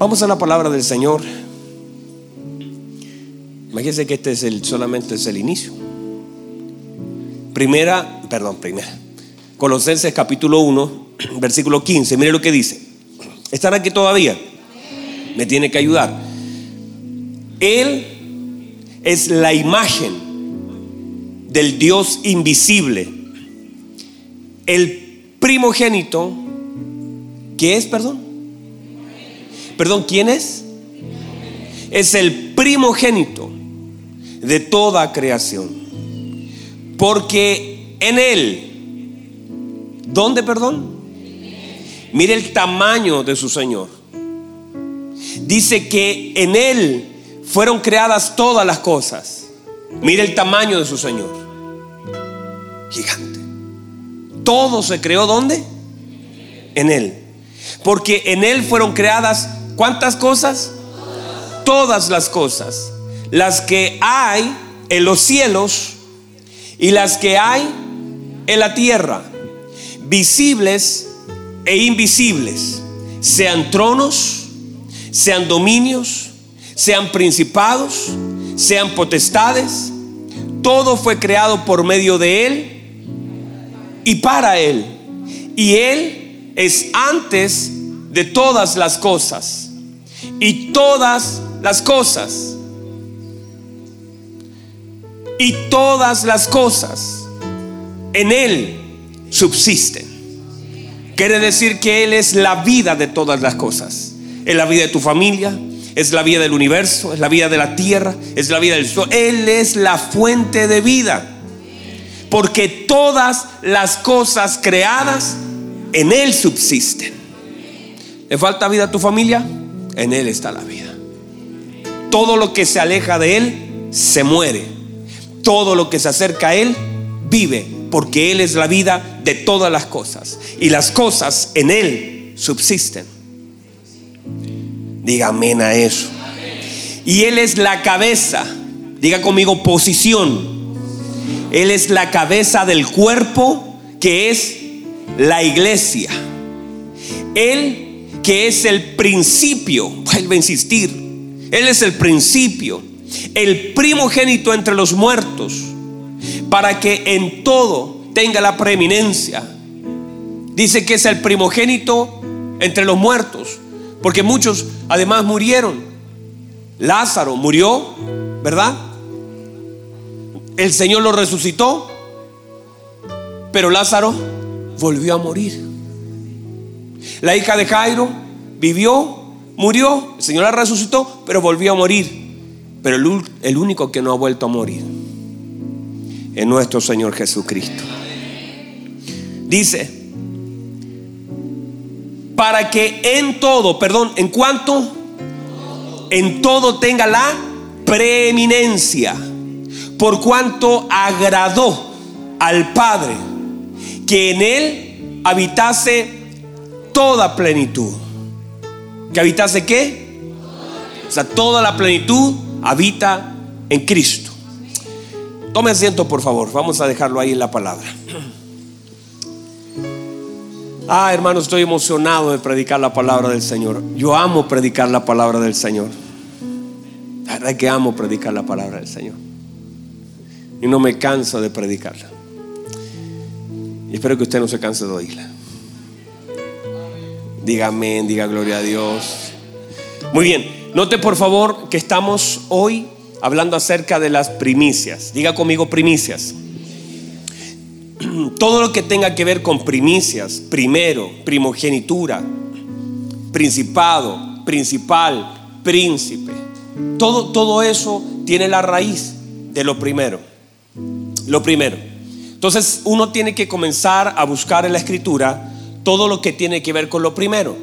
Vamos a la palabra del Señor. Imagínense que este es el, solamente es el inicio. Primera, perdón, primera. Colosenses capítulo 1, versículo 15. Mire lo que dice. ¿Están aquí todavía? Me tiene que ayudar. Él es la imagen del Dios invisible. El primogénito, ¿qué es, perdón? Perdón, ¿quién es? Es el primogénito de toda creación. Porque en Él, ¿dónde, perdón? Mire el tamaño de su Señor. Dice que en Él fueron creadas todas las cosas. Mire el tamaño de su Señor. Gigante. Todo se creó ¿dónde? En Él. Porque en Él fueron creadas ¿cuántas cosas? Todas las cosas. Las que hay en los cielos y las que hay en la tierra. Visibles e invisibles. Sean tronos, sean dominios, sean principados, sean potestades. Todo fue creado por medio de Él y para Él. Y Él es antes de todas las cosas. Y todas las cosas. Y todas las cosas en Él subsisten. Quiere decir que Él es la vida de todas las cosas. Es la vida de tu familia, es la vida del universo, es la vida de la tierra, es la vida del sol. Él es la fuente de vida. Porque todas las cosas creadas en Él subsisten. ¿Le falta vida a tu familia? En Él está la vida. Todo lo que se aleja de Él se muere. Todo lo que se acerca a Él vive. Porque Él es la vida de todas las cosas. Y las cosas en Él subsisten. Diga amén a eso. Y Él es la cabeza. Diga conmigo posición. Él es la cabeza del cuerpo que es la iglesia. Él que es el principio, vuelve a insistir, Él es el principio, el primogénito entre los muertos, para que en todo tenga la preeminencia. Dice que es el primogénito entre los muertos, porque muchos además murieron. Lázaro murió, ¿verdad? El Señor lo resucitó, pero Lázaro volvió a morir. La hija de Jairo vivió, murió, el Señor la resucitó, pero volvió a morir. Pero el, el único que no ha vuelto a morir es nuestro Señor Jesucristo. Dice, para que en todo, perdón, en cuanto, en todo tenga la preeminencia, por cuanto agradó al Padre que en él habitase toda plenitud. ¿Que habitase qué? O sea, toda la plenitud habita en Cristo. Tome asiento, por favor. Vamos a dejarlo ahí en la palabra. Ah, hermano, estoy emocionado de predicar la palabra del Señor. Yo amo predicar la palabra del Señor. La verdad es que amo predicar la palabra del Señor. Y no me canso de predicarla. Y espero que usted no se canse de oírla. Diga amén, diga gloria a Dios. Muy bien, note por favor que estamos hoy hablando acerca de las primicias. Diga conmigo primicias todo lo que tenga que ver con primicias, primero, primogenitura, principado, principal, príncipe, todo, todo eso tiene la raíz de lo primero. Lo primero. Entonces uno tiene que comenzar a buscar en la escritura todo lo que tiene que ver con lo primero.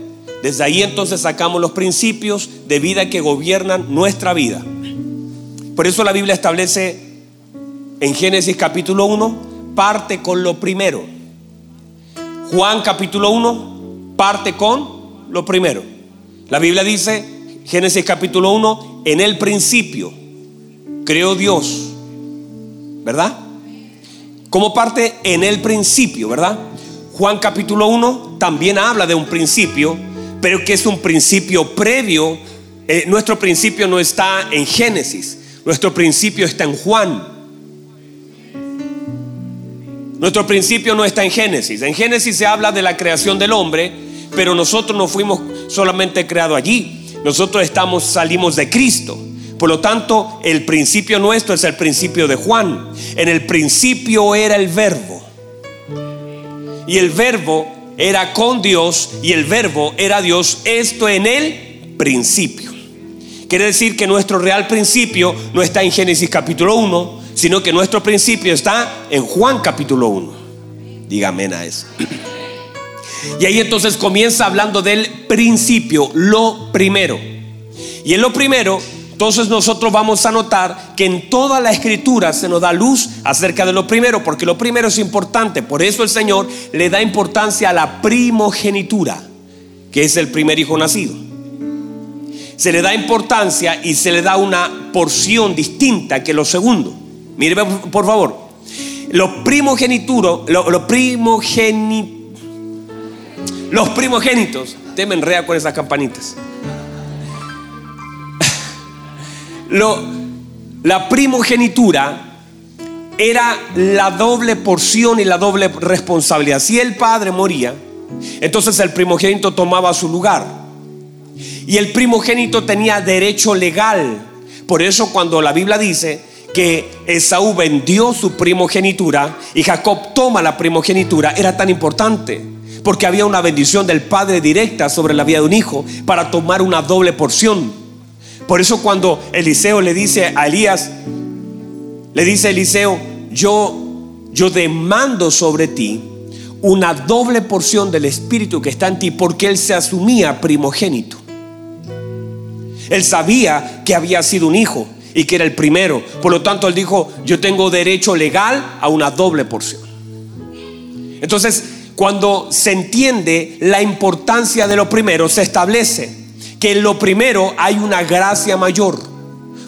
Desde ahí entonces sacamos los principios de vida que gobiernan nuestra vida. Por eso la Biblia establece en Génesis capítulo 1 parte con lo primero. Juan capítulo 1 parte con lo primero. La Biblia dice, Génesis capítulo 1, en el principio creó Dios, ¿verdad? Como parte en el principio, ¿verdad? Juan capítulo 1 también habla de un principio, pero que es un principio previo. Eh, nuestro principio no está en Génesis, nuestro principio está en Juan. Nuestro principio no está en Génesis. En Génesis se habla de la creación del hombre, pero nosotros no fuimos solamente creados allí. Nosotros estamos salimos de Cristo. Por lo tanto, el principio nuestro es el principio de Juan. En el principio era el verbo. Y el verbo era con Dios y el verbo era Dios. Esto en el principio. Quiere decir que nuestro real principio no está en Génesis capítulo 1, sino que nuestro principio está en Juan capítulo 1. Dígame a eso. Y ahí entonces comienza hablando del principio, lo primero. Y en lo primero, entonces nosotros vamos a notar que en toda la escritura se nos da luz acerca de lo primero, porque lo primero es importante. Por eso el Señor le da importancia a la primogenitura, que es el primer hijo nacido se le da importancia y se le da una porción distinta que lo segundo. Mire, por favor. Los primogenitos, los, los los primogénitos, temen rea con esas campanitas. La primogenitura era la doble porción y la doble responsabilidad. Si el padre moría, entonces el primogénito tomaba su lugar. Y el primogénito tenía derecho legal. Por eso cuando la Biblia dice que Esaú vendió su primogenitura y Jacob toma la primogenitura, era tan importante. Porque había una bendición del Padre directa sobre la vida de un hijo para tomar una doble porción. Por eso cuando Eliseo le dice a Elías, le dice Eliseo, yo, yo demando sobre ti una doble porción del Espíritu que está en ti, porque él se asumía primogénito. Él sabía que había sido un hijo y que era el primero. Por lo tanto, él dijo, yo tengo derecho legal a una doble porción. Entonces, cuando se entiende la importancia de lo primero, se establece que en lo primero hay una gracia mayor.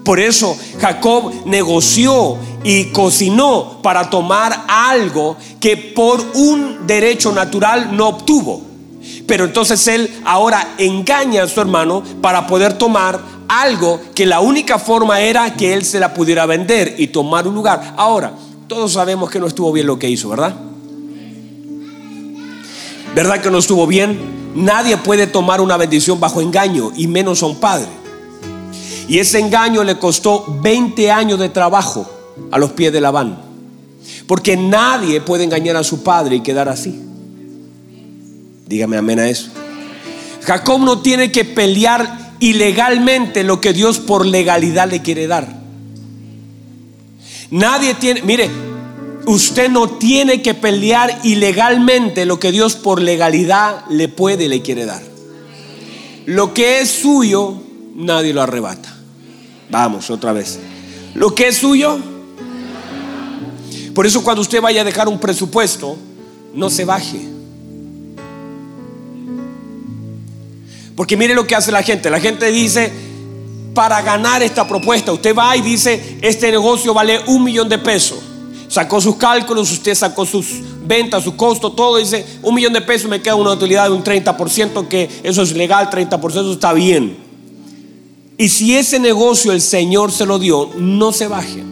Por eso Jacob negoció y cocinó para tomar algo que por un derecho natural no obtuvo. Pero entonces él ahora engaña a su hermano para poder tomar algo que la única forma era que él se la pudiera vender y tomar un lugar. Ahora, todos sabemos que no estuvo bien lo que hizo, ¿verdad? ¿Verdad que no estuvo bien? Nadie puede tomar una bendición bajo engaño y menos a un padre. Y ese engaño le costó 20 años de trabajo a los pies de Labán. Porque nadie puede engañar a su padre y quedar así. Dígame amén a eso. Jacob no tiene que pelear ilegalmente lo que Dios por legalidad le quiere dar. Nadie tiene, mire, usted no tiene que pelear ilegalmente lo que Dios por legalidad le puede y le quiere dar. Lo que es suyo, nadie lo arrebata. Vamos, otra vez. Lo que es suyo. Por eso cuando usted vaya a dejar un presupuesto, no se baje. Porque mire lo que hace la gente. La gente dice, para ganar esta propuesta, usted va y dice, este negocio vale un millón de pesos. Sacó sus cálculos, usted sacó sus ventas, su costo, todo. Dice, un millón de pesos me queda una utilidad de un 30%, que eso es legal, 30%, eso está bien. Y si ese negocio el Señor se lo dio, no se baje.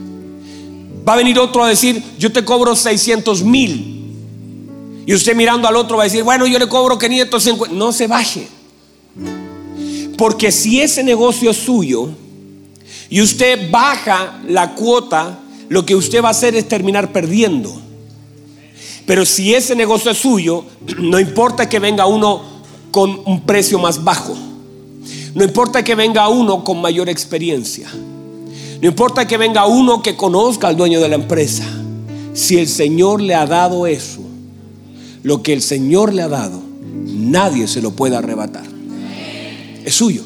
Va a venir otro a decir, yo te cobro 600 mil. Y usted mirando al otro va a decir, bueno, yo le cobro 550. No se baje. Porque si ese negocio es suyo y usted baja la cuota, lo que usted va a hacer es terminar perdiendo. Pero si ese negocio es suyo, no importa que venga uno con un precio más bajo. No importa que venga uno con mayor experiencia. No importa que venga uno que conozca al dueño de la empresa. Si el Señor le ha dado eso, lo que el Señor le ha dado, nadie se lo puede arrebatar es suyo.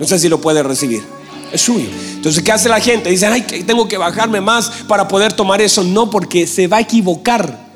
No sé si lo puede recibir. Es suyo. Entonces, ¿qué hace la gente? Dice, ay, tengo que bajarme más para poder tomar eso. No, porque se va a equivocar.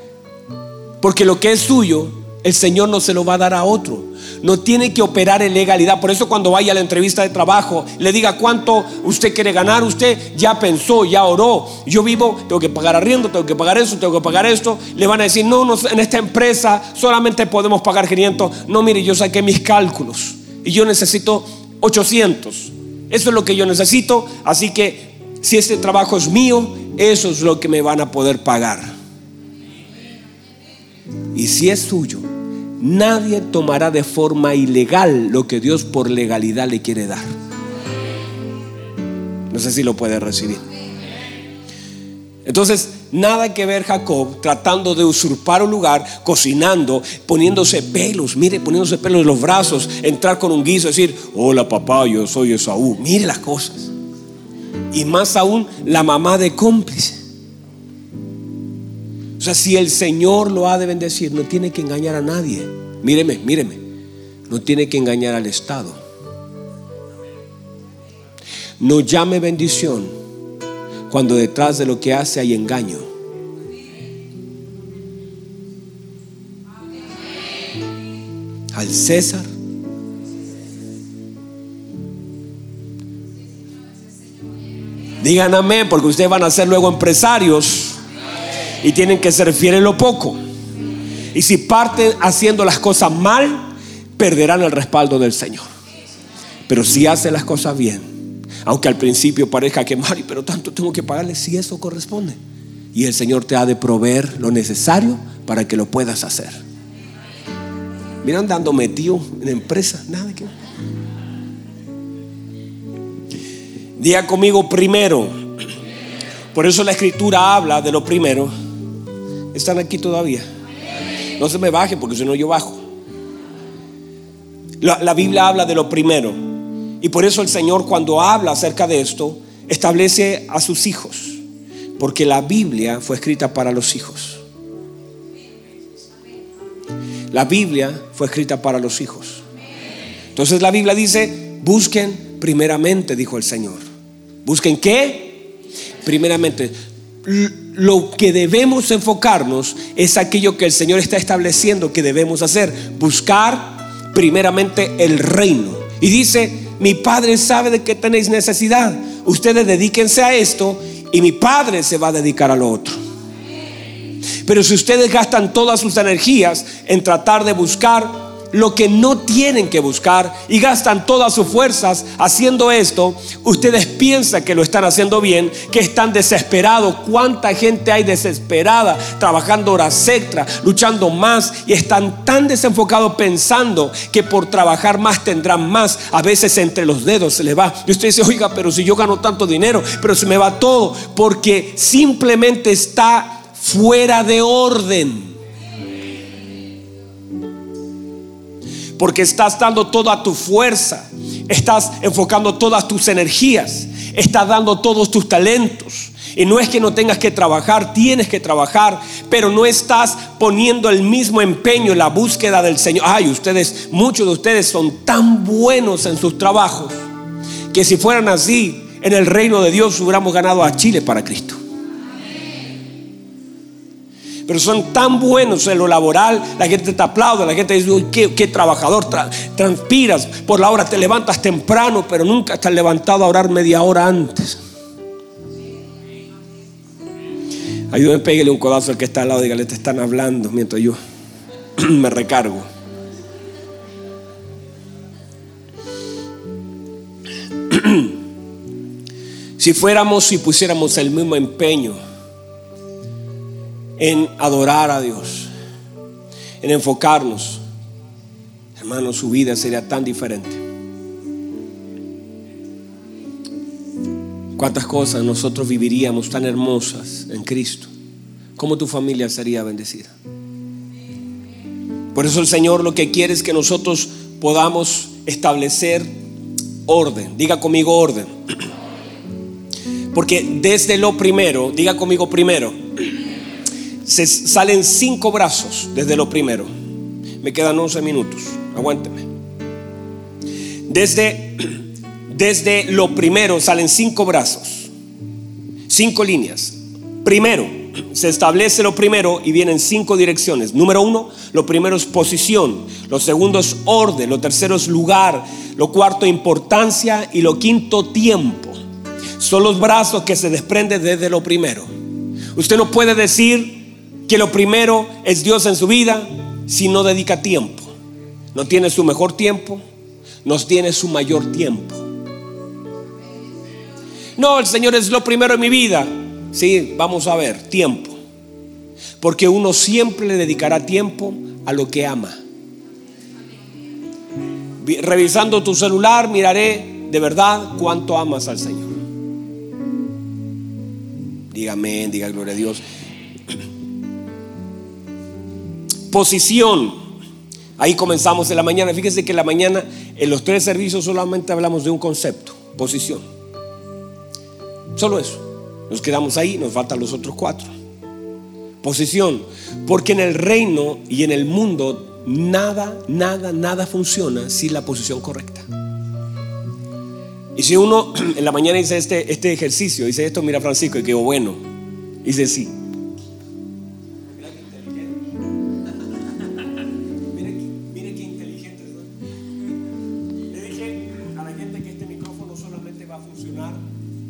Porque lo que es suyo el Señor no se lo va a dar a otro. No tiene que operar en legalidad. Por eso cuando vaya a la entrevista de trabajo, le diga cuánto usted quiere ganar. Usted ya pensó, ya oró. Yo vivo, tengo que pagar arriendo, tengo que pagar eso, tengo que pagar esto. Le van a decir, no, no en esta empresa solamente podemos pagar 500. No, mire, yo saqué mis cálculos y yo necesito 800. Eso es lo que yo necesito. Así que si este trabajo es mío, eso es lo que me van a poder pagar. Y si es suyo, nadie tomará de forma ilegal lo que Dios por legalidad le quiere dar. No sé si lo puede recibir. Entonces, nada que ver Jacob tratando de usurpar un lugar, cocinando, poniéndose pelos, mire, poniéndose pelos en los brazos, entrar con un guiso, decir, hola papá, yo soy Esaú. Mire las cosas. Y más aún, la mamá de cómplice. O sea, si el Señor lo ha de bendecir, no tiene que engañar a nadie. Míreme, míreme. No tiene que engañar al Estado. No llame bendición cuando detrás de lo que hace hay engaño. Al César. Digan amén, porque ustedes van a ser luego empresarios y tienen que ser fieles lo poco. Y si parten haciendo las cosas mal, perderán el respaldo del Señor. Pero si hacen las cosas bien, aunque al principio parezca que, Mari, pero tanto tengo que pagarle, si eso corresponde. Y el Señor te ha de proveer lo necesario para que lo puedas hacer. Mira andando metido en empresa, nada que. Diga conmigo primero. Por eso la escritura habla de lo primero. ¿Están aquí todavía? No se me baje porque si no yo bajo. La, la, Biblia habla de lo primero. Y por eso el Señor cuando habla acerca de esto, establece a sus hijos. Porque la Biblia fue escrita para los hijos. La Biblia fue escrita para los hijos. Entonces la Biblia dice, busquen primeramente, dijo el Señor. ¿Busquen qué? Primeramente lo que debemos enfocarnos es aquello que el Señor está estableciendo que debemos hacer, buscar primeramente el reino. Y dice, mi Padre sabe de qué tenéis necesidad, ustedes dedíquense a esto y mi Padre se va a dedicar a lo otro. Pero si ustedes gastan todas sus energías en tratar de buscar lo que no tienen que buscar y gastan todas sus fuerzas haciendo esto, ustedes piensan que lo están haciendo bien, que están desesperados. ¿Cuánta gente hay desesperada, trabajando horas extra, luchando más y están tan desenfocados pensando que por trabajar más tendrán más? A veces entre los dedos se les va. Y usted dice, oiga, pero si yo gano tanto dinero, pero se me va todo, porque simplemente está fuera de orden. Porque estás dando toda tu fuerza, estás enfocando todas tus energías, estás dando todos tus talentos. Y no es que no tengas que trabajar, tienes que trabajar, pero no estás poniendo el mismo empeño en la búsqueda del Señor. Ay, ustedes, muchos de ustedes son tan buenos en sus trabajos que si fueran así, en el reino de Dios hubiéramos ganado a Chile para Cristo pero son tan buenos en lo laboral, la gente te aplaude, la gente dice, qué, trabajador, transpiras, por la hora te levantas temprano, pero nunca estás levantado a orar media hora antes. Ayúdame, pégale un codazo al que está al lado, dígale, te están hablando mientras yo me recargo. si fuéramos y pusiéramos el mismo empeño, en adorar a Dios, en enfocarnos, hermano, su vida sería tan diferente. Cuántas cosas nosotros viviríamos tan hermosas en Cristo. Cómo tu familia sería bendecida. Por eso el Señor lo que quiere es que nosotros podamos establecer orden. Diga conmigo orden. Porque desde lo primero, diga conmigo primero se salen cinco brazos desde lo primero. Me quedan 11 minutos. Aguánteme. Desde, desde lo primero salen cinco brazos. Cinco líneas. Primero, se establece lo primero y vienen cinco direcciones. Número uno, lo primero es posición, lo segundo es orden, lo tercero es lugar, lo cuarto importancia y lo quinto tiempo. Son los brazos que se desprenden desde lo primero. Usted no puede decir que lo primero es Dios en su vida si no dedica tiempo. No tiene su mejor tiempo, no tiene su mayor tiempo. No, el Señor es lo primero en mi vida. Sí, vamos a ver, tiempo. Porque uno siempre le dedicará tiempo a lo que ama. Revisando tu celular, miraré de verdad cuánto amas al Señor. Dígame, diga gloria a Dios. Posición. Ahí comenzamos en la mañana. Fíjese que en la mañana, en los tres servicios solamente hablamos de un concepto, posición. Solo eso. Nos quedamos ahí, nos faltan los otros cuatro. Posición. Porque en el reino y en el mundo nada, nada, nada funciona sin la posición correcta. Y si uno en la mañana dice este, este ejercicio, dice esto, mira Francisco, y que bueno, dice sí.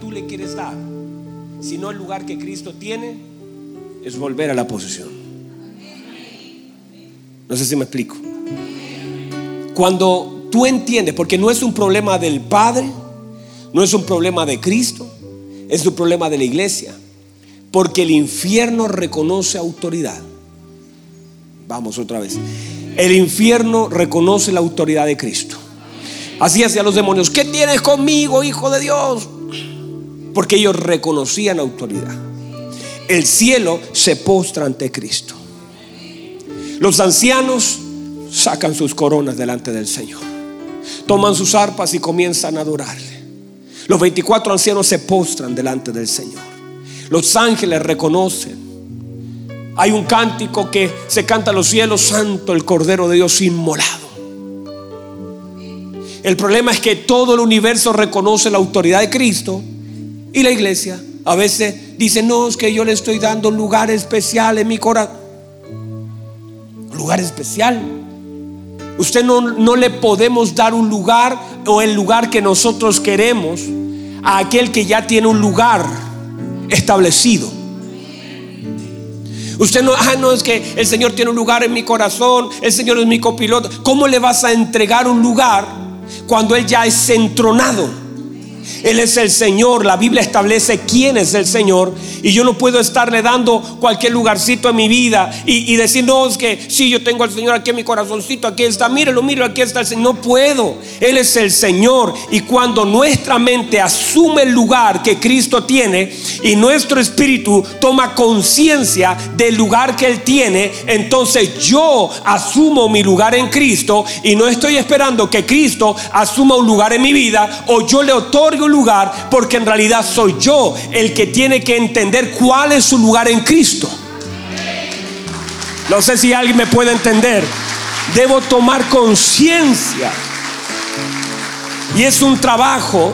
tú le quieres dar, sino el lugar que Cristo tiene, es volver a la posición. No sé si me explico. Cuando tú entiendes, porque no es un problema del Padre, no es un problema de Cristo, es un problema de la iglesia, porque el infierno reconoce autoridad. Vamos otra vez. El infierno reconoce la autoridad de Cristo. Así hacía los demonios. ¿Qué tienes conmigo, hijo de Dios? porque ellos reconocían autoridad. El cielo se postra ante Cristo. Los ancianos sacan sus coronas delante del Señor. Toman sus arpas y comienzan a adorarle. Los 24 ancianos se postran delante del Señor. Los ángeles reconocen. Hay un cántico que se canta a los cielos, santo el Cordero de Dios inmolado. El problema es que todo el universo reconoce la autoridad de Cristo, y la iglesia a veces dice, no, es que yo le estoy dando un lugar especial en mi corazón. Lugar especial. Usted no, no le podemos dar un lugar o el lugar que nosotros queremos a aquel que ya tiene un lugar establecido. Usted no, ah, no es que el Señor tiene un lugar en mi corazón, el Señor es mi copiloto. ¿Cómo le vas a entregar un lugar cuando Él ya es entronado? Él es el Señor. La Biblia establece quién es el Señor. Y yo no puedo estarle dando cualquier lugarcito en mi vida y, decir, no, es que sí, yo tengo al Señor aquí en mi corazoncito, aquí está, mírelo, mírelo, aquí está el Señor. No puedo. Él es el Señor. Y cuando nuestra mente asume el lugar que Cristo tiene y nuestro espíritu toma conciencia del lugar que Él tiene, entonces yo asumo mi lugar en Cristo y no estoy esperando que Cristo asuma un lugar en mi vida o yo le lugar porque en realidad soy yo el que tiene que entender cuál es su lugar en Cristo. No sé si alguien me puede entender. Debo tomar conciencia. Y es un trabajo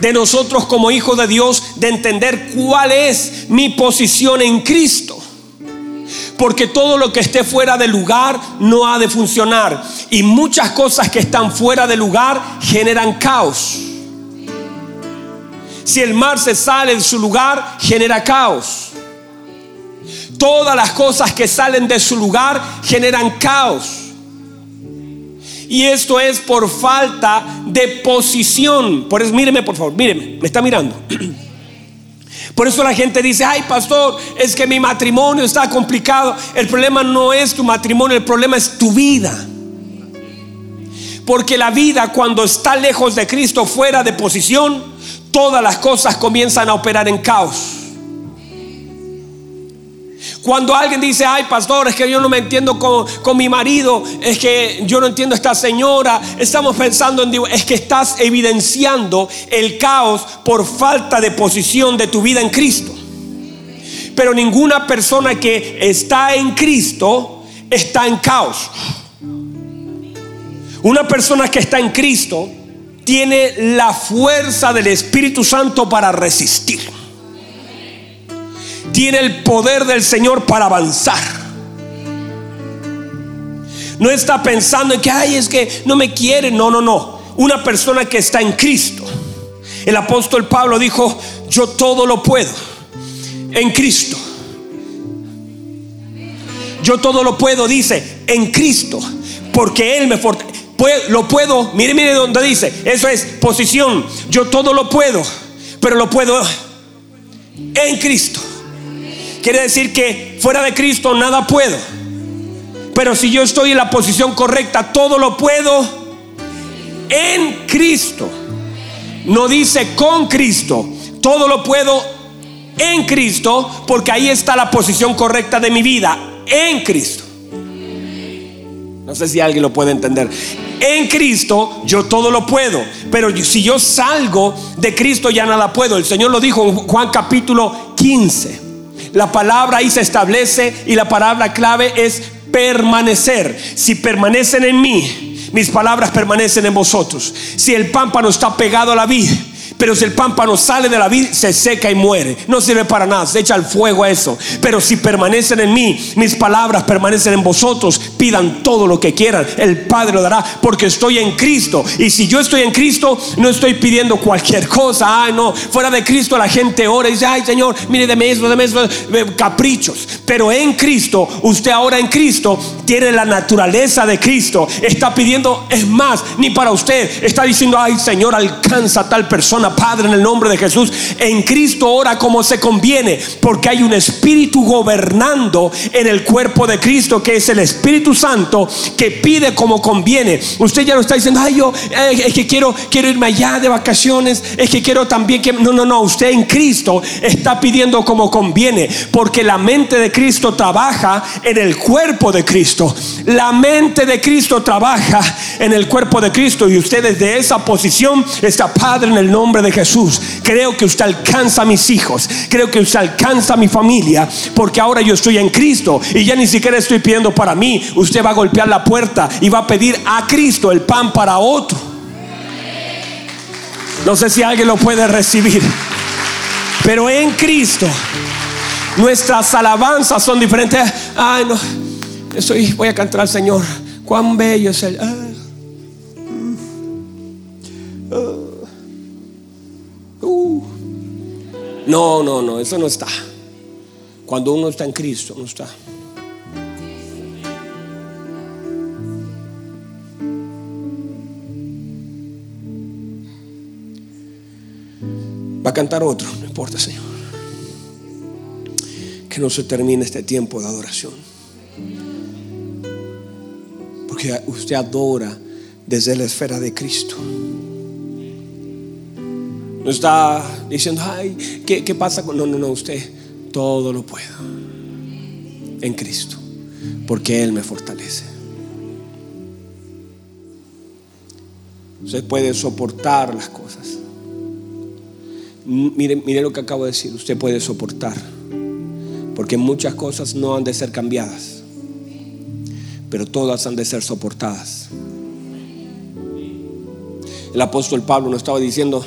de nosotros como hijos de Dios de entender cuál es mi posición en Cristo. Porque todo lo que esté fuera de lugar no ha de funcionar. Y muchas cosas que están fuera de lugar generan caos. Si el mar se sale de su lugar, genera caos. Todas las cosas que salen de su lugar generan caos. Y esto es por falta de posición. Por eso, míreme, por favor, míreme, me está mirando. Por eso la gente dice, ay pastor, es que mi matrimonio está complicado. El problema no es tu matrimonio, el problema es tu vida. Porque la vida cuando está lejos de Cristo, fuera de posición, todas las cosas comienzan a operar en caos. Cuando alguien dice, ay pastor, es que yo no me entiendo con, mi marido, es que yo no entiendo a esta señora, estamos pensando en Dios, es que estás evidenciando el caos por falta de posición de tu vida en Cristo. Pero ninguna persona que está en Cristo está en caos. Una persona que está en Cristo tiene la fuerza del Espíritu Santo para resistir tiene el poder del Señor para avanzar. No está pensando en que, ay, es que no me quiere. No, no, no. Una persona que está en Cristo. El apóstol Pablo dijo, yo todo lo puedo en Cristo. Yo todo lo puedo, dice, en Cristo. Porque Él me fortalece. Lo puedo, mire, mire donde dice. Eso es posición. Yo todo lo puedo. Pero lo puedo en Cristo. Quiere decir que fuera de Cristo nada puedo. Pero si yo estoy en la posición correcta, todo lo puedo en Cristo. No dice con Cristo. Todo lo puedo en Cristo porque ahí está la posición correcta de mi vida. En Cristo. No sé si alguien lo puede entender. En Cristo yo todo lo puedo. Pero si yo salgo de Cristo ya nada puedo. El Señor lo dijo en Juan capítulo 15. La palabra ahí se establece y la palabra clave es permanecer. Si permanecen en mí, mis palabras permanecen en vosotros. Si el pámpano está pegado a la vid, pero si el pámpano sale de la vid, se seca y muere. No sirve para nada, se echa el fuego a eso. Pero si permanecen en mí, mis palabras permanecen en vosotros, pidan todo lo que quieran. El Padre lo dará porque estoy en Cristo. Y si yo estoy en Cristo, no estoy pidiendo cualquier cosa. Ay, no, fuera de Cristo la gente ora y dice, ay Señor, mire, de eso, de eso, caprichos. Pero en Cristo, usted ahora en Cristo tiene la naturaleza de Cristo. Está pidiendo, es más, ni para usted. Está diciendo, ay Señor, alcanza a tal persona Padre, en el nombre de Jesús. En Cristo ora como se conviene, porque hay un Espíritu gobernando en el cuerpo de Cristo, que es el Espíritu Santo, que pide como conviene. Usted ya no está diciendo, ay, yo eh, es que quiero, quiero irme allá de vacaciones, es que quiero también que. No, no, no. Usted en Cristo está pidiendo como conviene, porque la mente de Cristo trabaja en el cuerpo de Cristo. La mente de Cristo trabaja en el cuerpo de Cristo, y usted desde esa posición está, Padre, en el nombre de Jesús, creo que usted alcanza a mis hijos, creo que usted alcanza a mi familia, porque ahora yo estoy en Cristo y ya ni siquiera estoy pidiendo para mí. Usted va a golpear la puerta y va a pedir a Cristo el pan para otro. No sé si alguien lo puede recibir, pero en Cristo nuestras alabanzas son diferentes. Ay, no, estoy, voy a cantar al Señor. Cuán bello es el. Ah, No, no, no, eso no está. Cuando uno está en Cristo, no está. Va a cantar otro, no importa, Señor. Que no se termine este tiempo de adoración. Porque usted adora desde la esfera de Cristo. No está diciendo, ay, ¿qué, ¿qué, pasa con.? No, no, no, usted todo lo puedo en Cristo, porque Él me fortalece. Usted puede soportar las cosas. Mire, mire lo que acabo de decir, usted puede soportar, porque muchas cosas no han de ser cambiadas, pero todas han de ser soportadas. El apóstol Pablo nos estaba diciendo,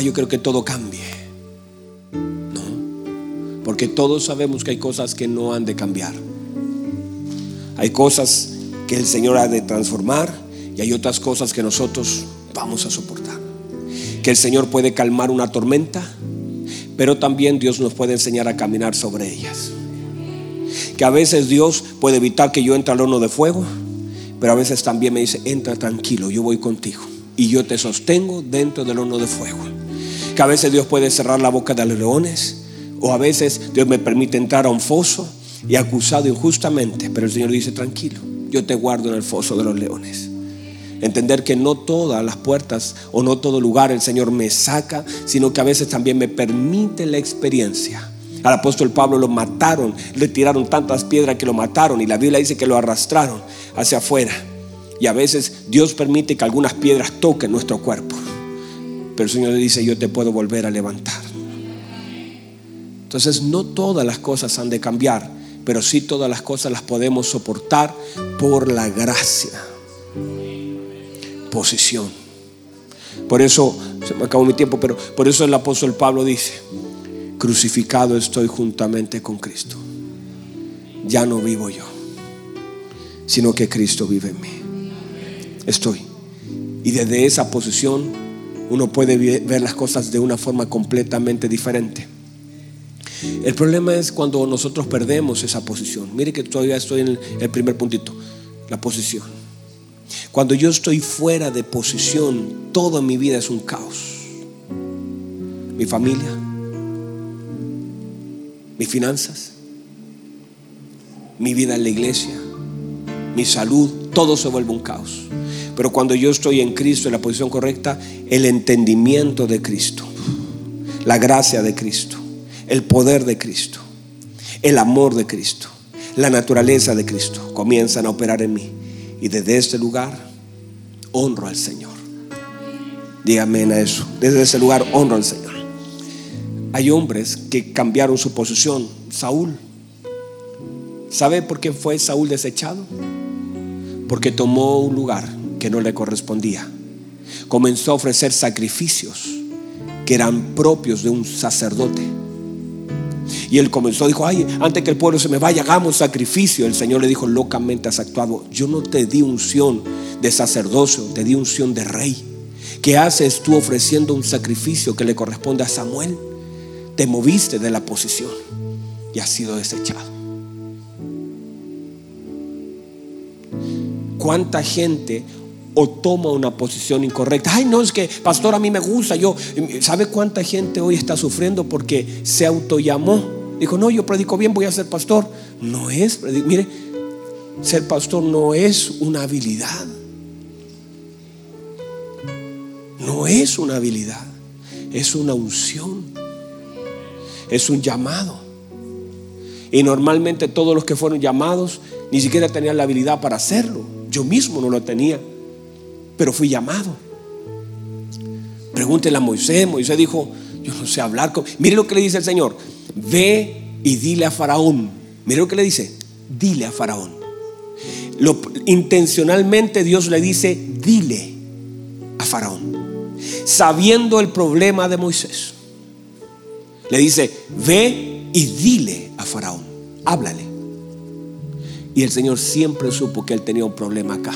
ah, yo creo que todo cambie. No, porque todos sabemos que hay cosas que no han de cambiar. Hay cosas que el Señor ha de transformar y hay otras cosas que nosotros vamos a soportar. Que el Señor puede calmar una tormenta, pero también Dios nos puede enseñar a caminar sobre ellas. Que a veces Dios puede evitar que yo entre al horno de fuego, Pero a veces también me dice, entra tranquilo, yo voy contigo. Y yo te sostengo dentro del horno de fuego. Que a veces Dios puede cerrar la boca de los leones. O a veces Dios me permite entrar a un foso y acusado injustamente. Pero el Señor dice, tranquilo, yo te guardo en el foso de los leones. Entender que no todas las puertas o no todo lugar el Señor me saca, sino que a veces también me permite la experiencia. Al apóstol Pablo lo mataron, le tiraron tantas piedras que lo mataron y la Biblia dice que lo arrastraron hacia afuera. Y a veces Dios permite que algunas piedras toquen nuestro cuerpo. Pero el Señor le dice, yo te puedo volver a levantar. Entonces no todas las cosas han de cambiar, pero sí todas las cosas las podemos soportar por la gracia posición. Por eso, se me acabó mi tiempo, pero por eso el apóstol Pablo dice, crucificado estoy juntamente con Cristo. Ya no vivo yo, sino que Cristo vive en mí. Estoy. Y desde esa posición uno puede ver las cosas de una forma completamente diferente. El problema es cuando nosotros perdemos esa posición. Mire que todavía estoy en el primer puntito, la posición. Cuando yo estoy fuera de posición, toda mi vida es un caos. Mi familia, mis finanzas, mi vida en la iglesia, mi salud, todo se vuelve un caos. Pero cuando yo estoy en Cristo, en la posición correcta, el entendimiento de Cristo, la gracia de Cristo, el poder de Cristo, el amor de Cristo, la naturaleza de Cristo comienzan a operar en mí. Y desde este lugar honro al Señor. Dígame a eso. Desde ese lugar honro al Señor. Hay hombres que cambiaron su posición. Saúl. ¿Sabe por qué fue Saúl desechado? Porque tomó un lugar que no le correspondía. Comenzó a ofrecer sacrificios que eran propios de un sacerdote y él comenzó, dijo, ay, antes que el pueblo se me vaya, hagamos sacrificio. El Señor le dijo, locamente has actuado. Yo no te di unción de sacerdocio, te di unción de rey. ¿Qué haces tú ofreciendo un sacrificio que le corresponde a Samuel? Te moviste de la posición y has sido desechado. ¿Cuánta gente o toma una posición incorrecta. Ay, no, es que, pastor, a mí me gusta. Yo, ¿sabe cuánta gente hoy está sufriendo porque se autollamó Dijo, no, yo predico bien, voy a ser pastor. No es, mire, ser pastor no es una habilidad. No es una habilidad, es una unción. Es un llamado. Y normalmente todos los que fueron llamados ni siquiera tenían la habilidad para hacerlo. Yo mismo no lo tenía, pero fui llamado. Pregúntele a Moisés. Moisés dijo, yo no sé hablar con... Mire lo que le dice el Señor ve y dile a Faraón. Mire lo que le dice, dile a Faraón. Lo, intencionalmente Dios le dice, dile a Faraón, sabiendo el problema de Moisés. Le dice, ve y dile a Faraón, háblale. Y el Señor siempre supo que él tenía un problema acá.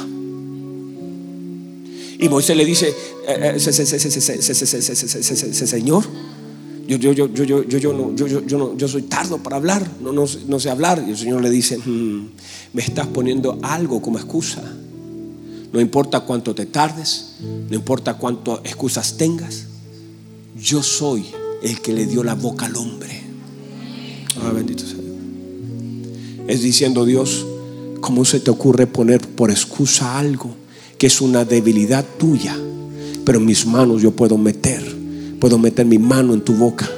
Y Moisés le dice, Señor, yo, soy tardo para hablar, no, sé hablar. Y el Señor le dice, hmm, me estás poniendo algo como excusa. No importa cuánto te tardes, no importa cuántas excusas tengas, yo soy el que le dio la boca al hombre. Ah, bendito sea. Es diciendo Dios, ¿cómo se te ocurre poner por excusa algo que es una debilidad tuya? Pero en mis manos yo puedo meter Puedo meter mi mano en tu boca.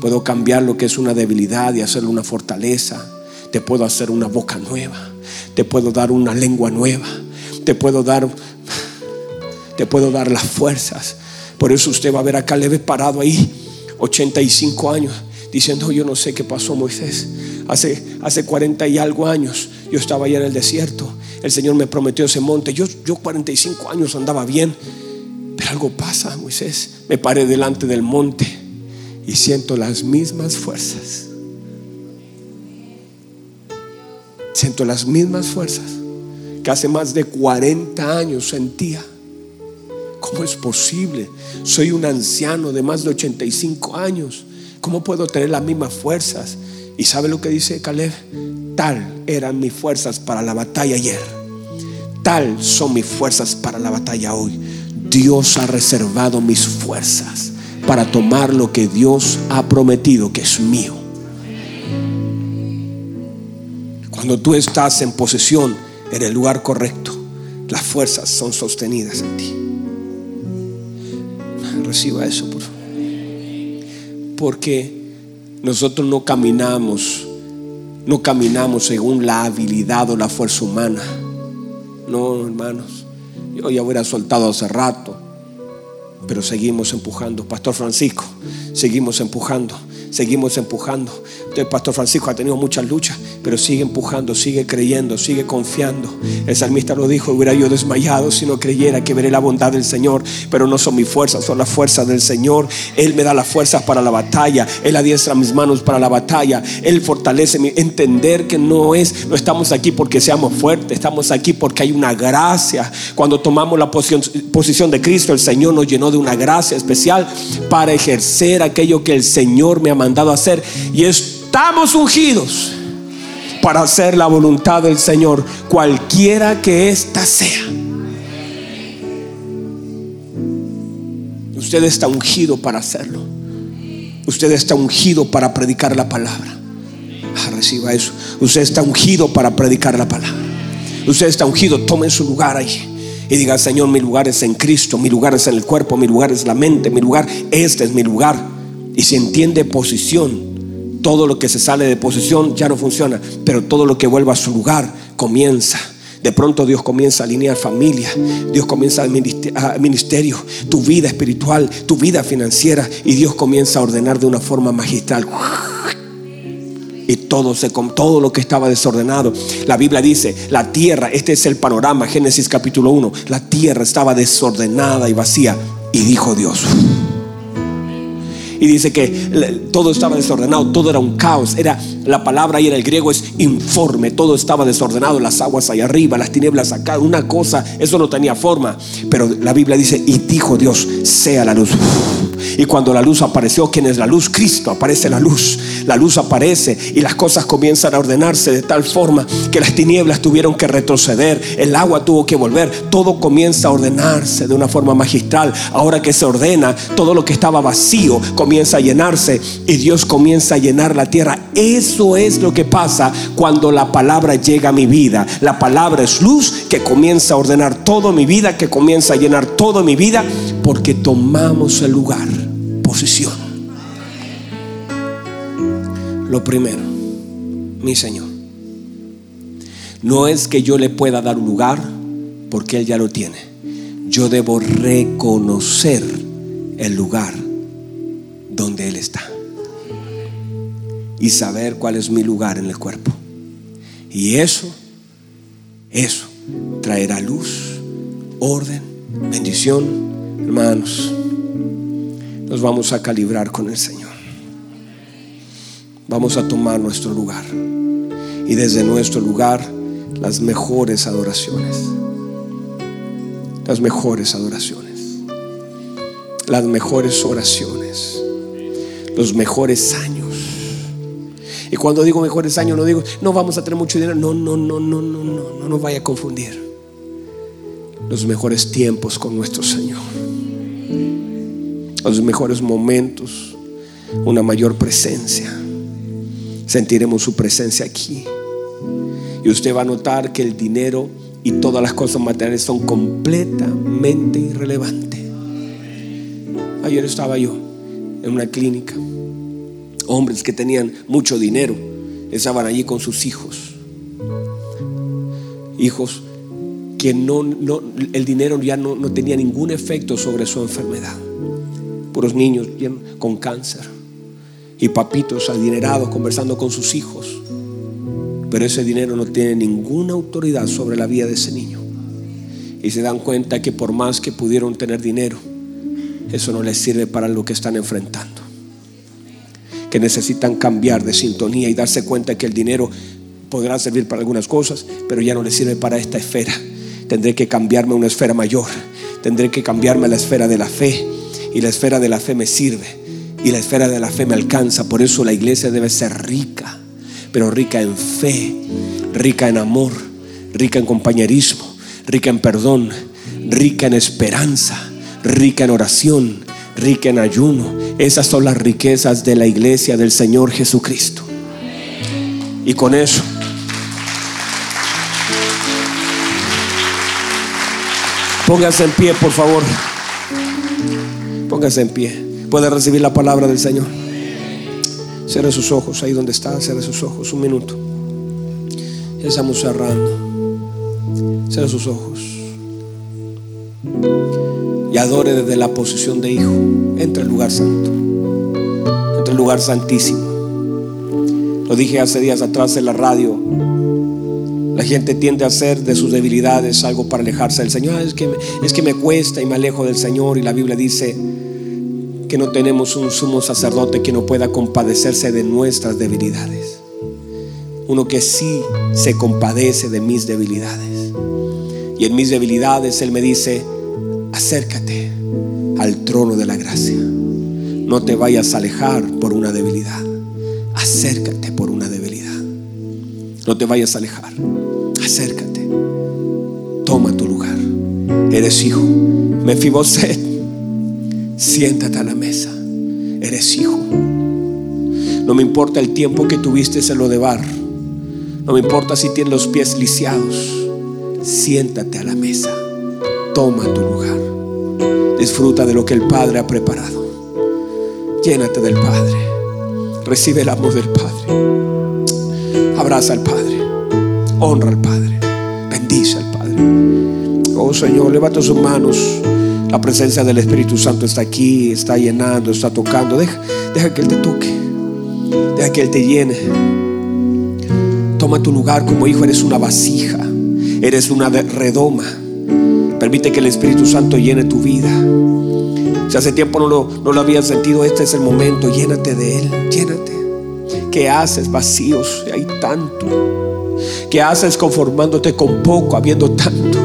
Puedo cambiar lo que es una debilidad y hacerlo una fortaleza. Te puedo hacer una boca nueva. Te puedo dar una lengua nueva. Te puedo dar te puedo dar las fuerzas. Por eso usted va a ver a Caleb parado ahí, 85 años, diciendo, yo no sé qué pasó Moisés. Hace, hace 40 y algo años yo estaba allá en el desierto. El Señor me prometió ese monte. Yo, yo 45 años andaba bien algo pasa, Moisés. Me paré delante del monte y siento las mismas fuerzas. Siento las mismas fuerzas que hace más de 40 años sentía. ¿Cómo es posible? Soy un anciano de más de 85 años. ¿Cómo puedo tener las mismas fuerzas? ¿Y sabe lo que dice Caleb? Tal eran mis fuerzas para la batalla ayer Tal son mis fuerzas para la batalla hoy. Dios ha reservado mis fuerzas para tomar lo que Dios ha prometido que es mío. Cuando tú estás en posesión en el lugar correcto, las fuerzas son sostenidas en ti. Reciba eso, por favor. Porque nosotros no caminamos, no caminamos según la habilidad o la fuerza humana. No, hermanos. Yo ya hubiera soltado hace rato, pero seguimos empujando. Pastor Francisco, seguimos empujando seguimos empujando. Entonces, Pastor Francisco ha tenido muchas luchas, pero sigue empujando, sigue creyendo, sigue confiando. El salmista lo dijo, hubiera yo desmayado si no creyera que veré la bondad del Señor, pero no son mis fuerzas, son las fuerzas del Señor. Él me da las fuerzas para la batalla, Él adiestra mis manos para la batalla, Él fortalece mi entender que no es, no estamos aquí porque seamos fuertes, estamos aquí porque hay una gracia. Cuando tomamos la posición, posición de Cristo, el Señor nos llenó de una gracia especial para ejercer aquello que el Señor me ha mandado a hacer y estamos ungidos para hacer la voluntad del Señor, cualquiera que ésta sea. Usted está ungido para hacerlo. Usted está ungido para predicar la palabra. Ah, reciba eso. Usted está ungido para predicar la palabra. Usted está ungido. Tome su lugar ahí. Y diga, Señor, mi lugar es en Cristo. Mi lugar es en el cuerpo. Mi lugar es la mente. Mi lugar, este es mi lugar. Y si entiende posición, todo lo que se sale de posición ya no funciona, pero todo lo que vuelva a su lugar comienza. De pronto Dios comienza a alinear familia, Dios comienza a ministerio, tu vida espiritual, tu vida financiera y Dios comienza a ordenar de una forma magistral. Y todo, se, todo lo que estaba desordenado. La Biblia dice, la tierra, este es el panorama, Génesis capítulo 1, la tierra estaba desordenada y vacía. Y dijo Dios, y dice que todo estaba desordenado, todo era un caos. Era la palabra ahí en el griego es informe, todo estaba desordenado, las aguas allá arriba, las tinieblas acá, una cosa, eso no tenía forma. Pero la Biblia dice, y dijo Dios, sea la luz. Y cuando la luz apareció, ¿quién es la luz? Cristo, aparece la luz. La luz aparece y las cosas comienzan a ordenarse de tal forma que las tinieblas tuvieron que retroceder, el agua tuvo que volver, todo comienza a ordenarse de una forma magistral. Ahora que se ordena, todo lo que estaba vacío comienza a llenarse y Dios comienza a llenar la tierra. Eso es lo que pasa cuando la palabra llega a mi vida. La palabra es luz que comienza a ordenar toda mi vida, que comienza a llenar toda mi vida, porque tomamos el lugar posición. Lo primero, mi Señor, no es que yo le pueda dar un lugar porque Él ya lo tiene. Yo debo reconocer el lugar donde Él está y saber cuál es mi lugar en el cuerpo. Y eso, eso traerá luz, orden, bendición, hermanos nos vamos a calibrar con el Señor. Vamos a tomar nuestro lugar. Y desde nuestro lugar, las mejores adoraciones. Las mejores adoraciones. Las mejores oraciones. Los mejores años. Y cuando digo mejores años, no digo, no vamos a tener mucho dinero. No, no, no, no, no, no, no nos vaya a confundir. Los mejores tiempos con nuestro Señor los mejores momentos, una mayor presencia. Sentiremos su presencia aquí. Y usted va a notar que el dinero y todas las cosas materiales son completamente irrelevantes. Ayer estaba yo en una clínica. Hombres que tenían mucho dinero estaban allí con sus hijos. Hijos que el dinero ya no tenía ningún efecto sobre su enfermedad puros niños con cáncer y papitos adinerados conversando con sus hijos. Pero ese dinero no tiene ninguna autoridad sobre la vida de ese niño. Y se dan cuenta que por más que pudieron tener dinero, eso no les sirve para lo que están enfrentando. Que necesitan cambiar de sintonía y darse cuenta que el dinero podrá servir para algunas cosas, pero ya no les sirve para esta esfera. Tendré que cambiarme a una esfera mayor. Tendré que cambiarme a la esfera de la fe y la esfera de la fe me sirve y la esfera de la fe me alcanza. Por eso la iglesia debe ser rica, pero rica en fe, rica en amor, rica en compañerismo, rica en perdón, rica en esperanza, rica en oración, rica en ayuno. Esas son las riquezas de la iglesia del Señor Jesucristo. Y con eso, póngase en pie, por favor. Póngase en pie. Puede recibir la palabra del Señor. Cierre sus ojos ahí donde está. Cierre sus ojos. Un minuto. estamos cerrando. Cierre sus ojos. Y adore desde la posición de hijo. Entre el lugar santo. Entre el lugar santísimo. Lo dije hace días atrás en la radio. La gente tiende a hacer de sus debilidades algo para alejarse del Señor. Es que, es que me cuesta y me alejo del Señor. Y la Biblia dice que no tenemos un sumo sacerdote que no pueda compadecerse de nuestras debilidades. Uno que sí se compadece de mis debilidades. Y en mis debilidades Él me dice, acércate al trono de la gracia. No te vayas a alejar por una debilidad. Acércate por. No te vayas a alejar. Acércate. Toma tu lugar. Eres hijo. Mefiboset. Siéntate a la mesa. Eres hijo. No me importa el tiempo que tuviste en lo de bar. No me importa si tienes los pies lisiados. Siéntate a la mesa. Toma tu lugar. Disfruta de lo que el Padre ha preparado. Llénate del Padre. Recibe el amor del Padre. Abraza al Padre. Honra al Padre. Bendice al Padre. Oh Señor, levanta sus manos. La presencia del Espíritu Santo está aquí, está llenando, está tocando. Deja, deja que Él te toque. Deja que Él te llene. Toma tu lugar como hijo. Eres una vasija. Eres una redoma. Permite que el Espíritu Santo llene tu vida. Si hace tiempo no lo, no lo habías sentido, este es el momento. Llénate de Él. Llénate. ¿Qué haces vacíos? Hay tanto. ¿Qué haces conformándote con poco, habiendo tanto?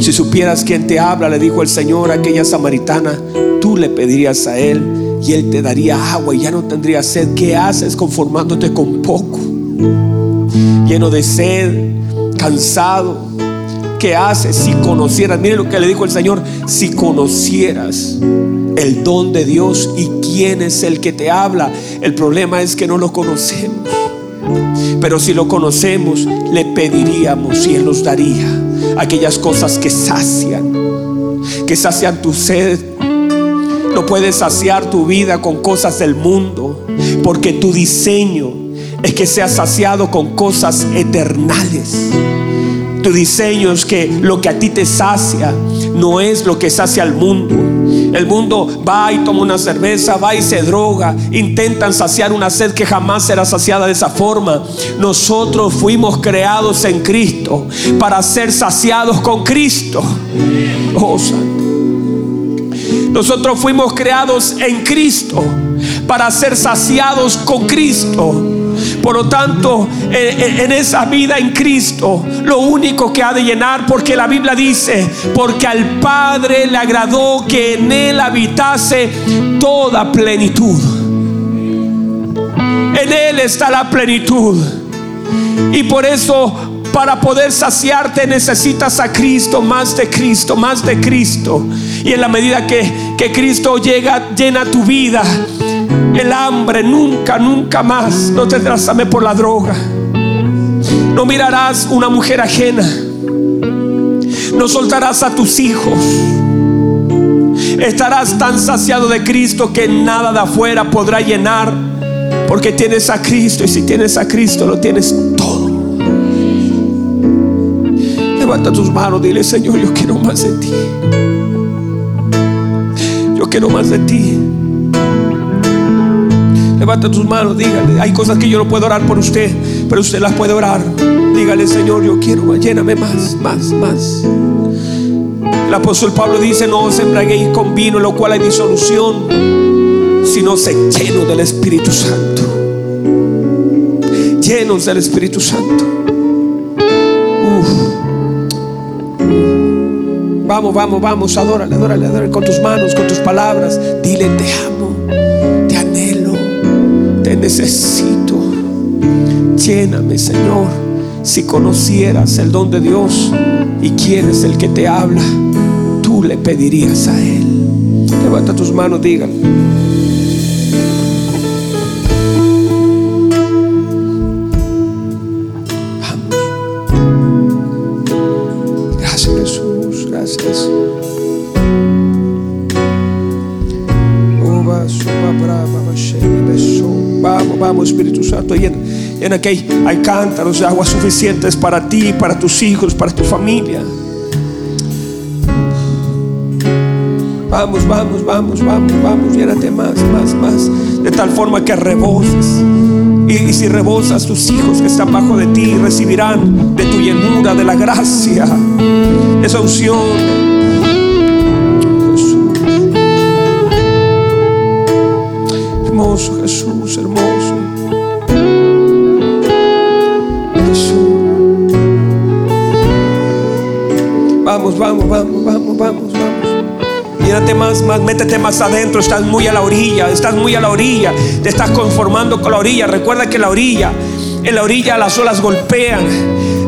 Si supieras quién te habla, le dijo el Señor a aquella samaritana, tú le pedirías a Él y Él te daría agua y ya no tendría sed. ¿Qué haces conformándote con poco? Lleno de sed, cansado, ¿Qué haces si conocieras? Mire lo que le dijo el Señor, si conocieras el don de Dios y quién es el que te habla. El problema es que no lo conocemos. Pero si lo conocemos, le pediríamos y Él nos daría aquellas cosas que sacian, que sacian tu sed. No puedes saciar tu vida con cosas del mundo, porque tu diseño es que seas saciado con cosas eternales. Tu diseño es que lo que a ti te sacia no es lo que sacia al mundo. El mundo va y toma una cerveza, va y se droga, intentan saciar una sed que jamás será saciada de esa forma. Nosotros fuimos creados en Cristo para ser saciados con Cristo. Oh, Nosotros fuimos creados en Cristo para ser saciados con Cristo. Por lo tanto, en esa vida en Cristo, lo único que ha de llenar, porque la Biblia dice, porque al Padre le agradó que en Él habitase toda plenitud. En Él está la plenitud. Y por eso para poder saciarte necesitas a Cristo, más de Cristo, más de Cristo. Y en la medida que, que Cristo llega, llena tu vida, el hambre nunca, nunca más no tendrás hambre por la droga. No mirarás una mujer ajena. No soltarás a tus hijos. Estarás tan saciado de Cristo que nada de afuera podrá llenar. Porque tienes a Cristo y si tienes a Cristo lo tienes todo. Levanta tus manos, dile Señor, yo quiero más de ti. Yo quiero más de ti. Levanta tus manos, dígale. Hay cosas que yo no puedo orar por usted, pero usted las puede orar. Dígale, Señor, yo quiero, lléname más, más, más. El apóstol Pablo dice: No os embraguéis con vino, lo cual hay disolución, sino se lleno del Espíritu Santo. Llenos del Espíritu Santo. Vamos, vamos, vamos, adórale, adórale, adórale con tus manos, con tus palabras. Dile, te amo necesito. Lléname, Señor. Si conocieras el don de Dios y quién es el que te habla, tú le pedirías a Él. Levanta tus manos, dígale. Llena que hay, cántaros de agua suficientes para ti, para tus hijos, para tu familia. Vamos, vamos, vamos, vamos, vamos, llénate más, más, más. De tal forma que reboses. Y, y si rebosas, tus hijos que están bajo de ti recibirán de tu llenura, de la gracia, esa unción. Jesús. Hermoso Jesús, hermoso. Vamos, vamos, vamos, vamos, vamos. Llénate más, más, métete más adentro. Estás muy a la orilla, estás muy a la orilla. Te estás conformando con la orilla. Recuerda que la orilla, en la orilla las olas golpean.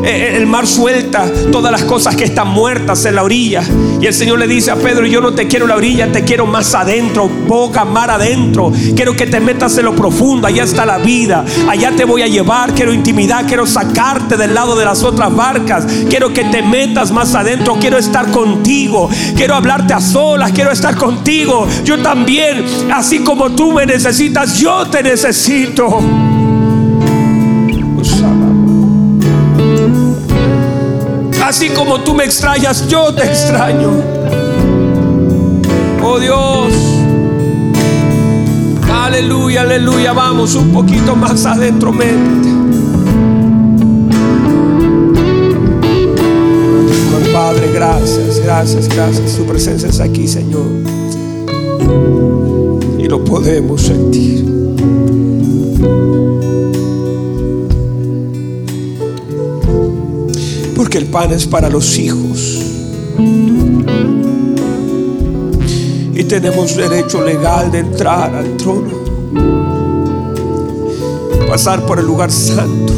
Eh, El mar suelta todas las cosas que están muertas en la orilla. Y el Señor le dice a Pedro, yo no te quiero en la orilla, te quiero más adentro, boca, mar adentro. Quiero que te metas en lo profundo, allá está la vida. Allá te voy a llevar, quiero intimidad, quiero sacarte del lado de las otras barcas. Quiero que te metas más adentro, quiero estar contigo. Quiero hablarte a solas, quiero estar contigo. Yo también, así como tú me necesitas, yo te necesito. Así como tú me extrañas, yo te extraño. Oh Dios. Aleluya, aleluya. Vamos un poquito más adentro, métete. Padre, gracias, gracias, gracias. Tu presencia es aquí, Señor. Y lo podemos sentir. Porque el pan es para los hijos. Y tenemos derecho legal de entrar al trono. Pasar por el lugar santo.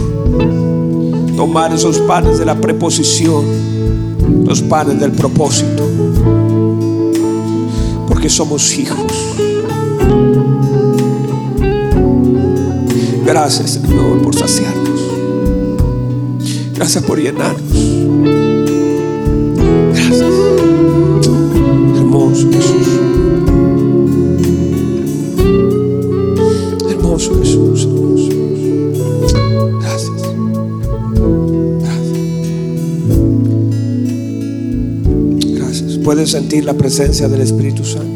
Tomar esos panes de la preposición. Los panes del propósito. Porque somos hijos. Gracias Señor por saciarnos. Gracias por llenarnos. Gracias. Hermoso Jesús. Hermoso Jesús. Hermoso. Gracias. Gracias. Gracias. Puedes sentir la presencia del Espíritu Santo.